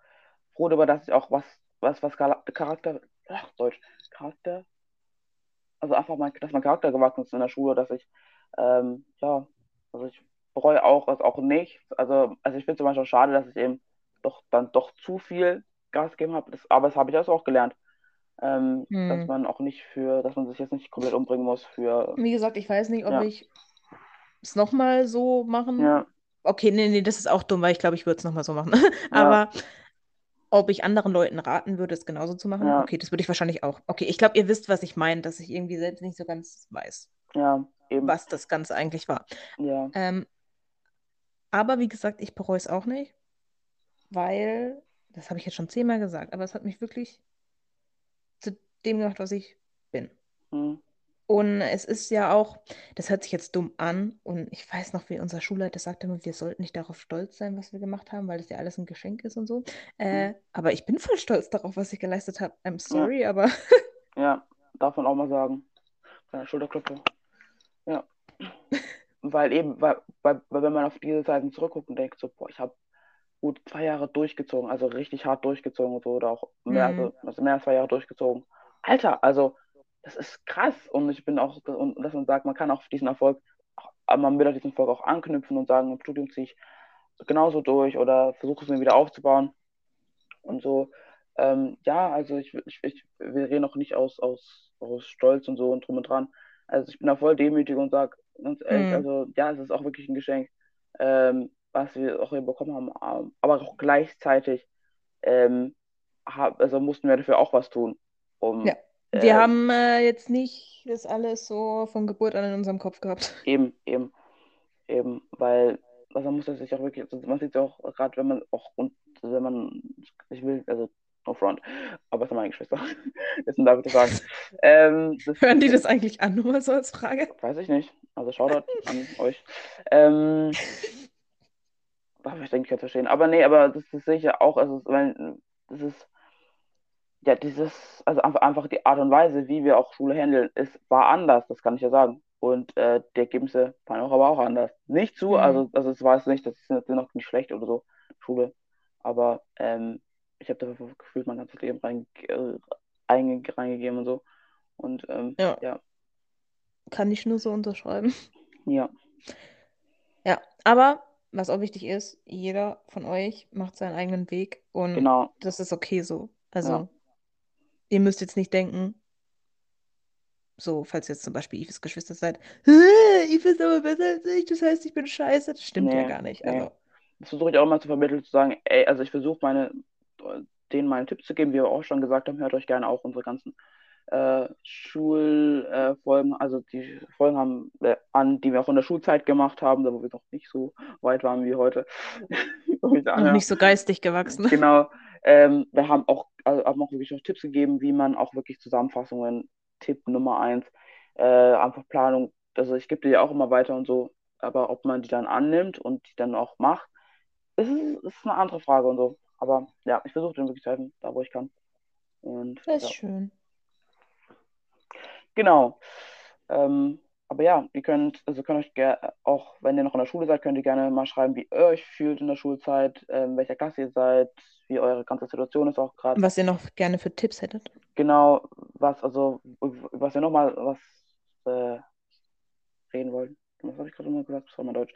froh darüber, dass ich auch was, was, was Charakter, ach, Deutsch, Charakter, also einfach mal, dass mein Charakter gewachsen ist in der Schule, dass ich, ähm, ja, also ich bereue auch, also auch nichts. Also, also ich finde zum Beispiel schade, dass ich eben doch dann doch zu viel Gas gegeben habe, das, aber das habe ich also auch gelernt. ähm, dass Hm. man auch nicht für, dass man sich jetzt nicht komplett umbringen muss für, Wie gesagt, ich weiß nicht, ob Ja. ich es nochmal so machen. ja, Okay, nee, nee, das ist auch dumm, weil ich glaube, ich würde es nochmal so machen. Ja. Ob ich anderen Leuten raten würde, es genauso zu machen, Ja. okay, das würde ich wahrscheinlich auch. Okay, ich glaube, ihr wisst, was ich meine, dass ich irgendwie selbst nicht so ganz weiß, ja, was das Ganze eigentlich war. ja, Ähm, aber wie gesagt, ich bereue es auch nicht, weil, das habe ich jetzt schon zehnmal gesagt, aber es hat mich wirklich zu dem gemacht, was ich bin. hm, Und es ist ja auch, das hört sich jetzt dumm an und ich weiß noch, wie unser Schulleiter sagte immer, wir sollten nicht darauf stolz sein, was wir gemacht haben, weil das ja alles ein Geschenk ist und so. Äh, aber ich bin voll stolz darauf, was ich geleistet habe. I'm sorry, aber ja, darf man auch mal sagen. Kleine Schulterklopfe. Ja. Weil eben, weil, weil, weil wenn man auf diese Zeiten zurückguckt und denkt, so, boah, ich habe gut zwei Jahre durchgezogen, also richtig hart durchgezogen und so, oder auch mehr, Mhm. also, also mehr als zwei Jahre durchgezogen. Alter, also das ist krass und ich bin auch, und dass man sagt, man kann auf diesen Erfolg, auch, man will auf diesen Erfolg auch anknüpfen und sagen, im Studium ziehe ich genauso durch oder versuche es mir wieder aufzubauen und so. Ähm, ja, also ich, ich, ich, wir reden auch nicht aus, aus, aus Stolz und so und drum und dran. Also ich bin da voll demütig und sage ganz ehrlich, Mhm. also ja, es ist auch wirklich ein Geschenk, ähm, was wir auch hier bekommen haben, ähm, aber auch gleichzeitig ähm, hab, also mussten wir dafür auch was tun, um Ja. Wir ähm, haben äh, jetzt nicht das alles so von Geburt an in unserem Kopf gehabt. Eben, eben, eben, weil, also man muss das sich auch wirklich, also man sieht es auch gerade, wenn man auch, und wenn man, ich will, also no front, aber es sind meine Geschwister, das darf ich das sagen. Ähm, das, Hören die das eigentlich an, nur mal so als Frage? Weiß ich nicht, also Shoutout an euch. Ähm, ich denke, ich kann es verstehen. Aber nee, aber das, ich ja auch, also, weil, das ist, ja, dieses, also einfach, einfach die Art und Weise, wie wir auch Schule handeln, ist, war anders, das kann ich ja sagen. Und äh, die Ergebnisse waren auch aber auch anders. Nicht zu, Mhm. also, also es war es nicht, das ist noch nicht schlecht oder so, Schule. Aber ähm, ich habe da gefühlt mein ganzes Leben rein, äh, einge, reingegeben und so. Und ähm, Ja. ja, Kann ich nur so unterschreiben. ja, Ja, aber was auch wichtig ist, jeder von euch macht seinen eigenen Weg und genau, das ist okay so. Also, Ja. Ihr müsst jetzt nicht denken, so, falls ihr jetzt zum Beispiel Ives Geschwister seid, "Hä, Yves ist aber besser als ich, das heißt, ich bin scheiße. Das stimmt ja Nee, gar nicht. nee. Also, das versuche ich auch immer zu vermitteln, zu sagen, ey, also ich versuche meine, denen meine Tipps zu geben, wie wir auch schon gesagt haben, hört euch gerne auch unsere ganzen äh, Schulfolgen, also die Folgen haben äh, an, die wir auch in der Schulzeit gemacht haben, da wo wir noch nicht so weit waren wie heute. Ja. nicht so geistig gewachsen. Genau. Ähm, wir haben auch, also haben auch wirklich noch Tipps gegeben, wie man auch wirklich Zusammenfassungen, Tipp Nummer eins, äh, einfach Planung, also ich gebe die ja auch immer weiter und so, aber ob man die dann annimmt und die dann auch macht, ist, ist eine andere Frage und so. Aber ja, ich versuche denen wirklich zu helfen, da wo ich kann. Und Das ist ja, schön. genau. Ähm, aber ja, ihr könnt, also könnt euch gerne, auch wenn ihr noch in der Schule seid, könnt ihr gerne mal schreiben, wie ihr euch fühlt in der Schulzeit, ähm, welcher Klasse ihr seid, wie eure ganze Situation ist auch gerade. Was ihr noch gerne für Tipps hättet. Genau, was, also, was wir nochmal was äh, reden wollen. Was habe ich gerade nochmal gesagt? Das war mal Deutsch.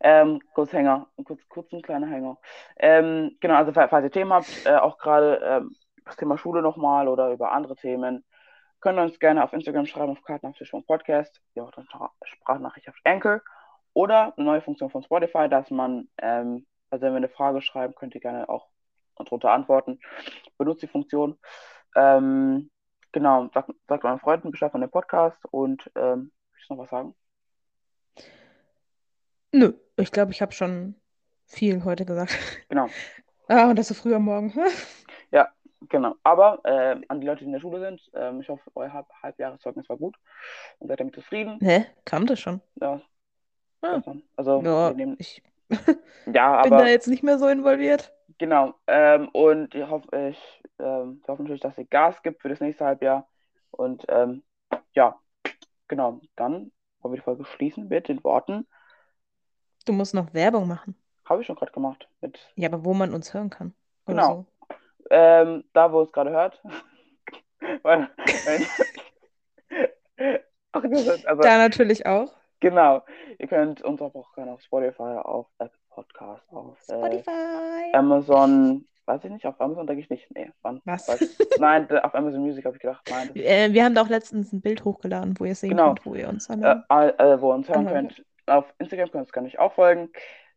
Ähm, kurz Hänger, kurz, kurz ein kleiner Hänger. Ähm, genau, also falls ihr Themen habt, äh, auch gerade ähm, das Thema Schule nochmal oder über andere Themen, könnt ihr uns gerne auf Instagram schreiben, auf Kartenabtischung-Podcast, ja auch dann Sprachnachricht auf Anchor oder eine neue Funktion von Spotify, dass man, ähm, also wenn wir eine Frage schreiben, könnt ihr gerne auch darunter antworten. Benutzt die Funktion. Ähm, genau, sagt, sagt euren Freunden Bescheid von dem Podcast und ähm, willst du noch was sagen? Nö, ich glaube, ich habe schon viel heute gesagt. Genau, Ah, und das so früh am Morgen. Genau. Aber äh, an die Leute, die in der Schule sind, ähm, ich hoffe, euer Halb Halbjahreszeugnis war gut und seid damit zufrieden. Hä? Kam das schon? Ja, Ah. Also, ja, nehmen, ich ja, bin aber da jetzt nicht mehr so involviert. genau. Ähm, und ich hoffe, ich, ähm, ich hoffe natürlich, dass ihr Gas gibt für das nächste Halbjahr. Und ähm, ja, genau. Dann wollen wir die Folge schließen mit den Worten. Du musst noch Werbung machen. Habe ich schon gerade gemacht. Mit Ja, aber wo man uns hören kann. Genau. so. Ähm, da, wo es gerade hört. Weil, Ach, ist, also, Da natürlich auch. genau. Ihr könnt uns auch gerne auf Spotify, auf Apple Podcast, auf äh. Amazon weiß ich nicht, auf Amazon denke ich nicht. Nee, wann? Was? Nein, auf Amazon Music habe ich gedacht, nein. Äh, wir haben da auch letztens ein Bild hochgeladen, wo ihr sehen Genau. könnt, wo ihr uns äh, äh, wo ihr uns hören könnt. Auf Instagram könnt ihr uns gar nicht auch folgen.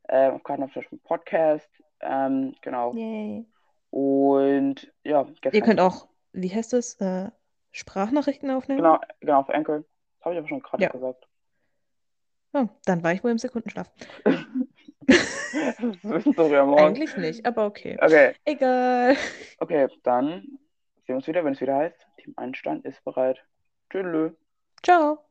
Ähm, auf Karten auf zum Podcast. Ähm, genau. Yay. Und ja, Ihr gestern. könnt auch, wie heißt es, äh, Sprachnachrichten aufnehmen? Genau, genau, auf Anchor. Das habe ich aber schon gerade Ja. gesagt. Oh, dann war ich wohl im Sekundenschlaf. Das. Eigentlich nicht, aber okay. Okay, Egal. okay, dann sehen wir uns wieder, wenn es wieder heißt, Team Einstein ist bereit. Tschüss. Ciao.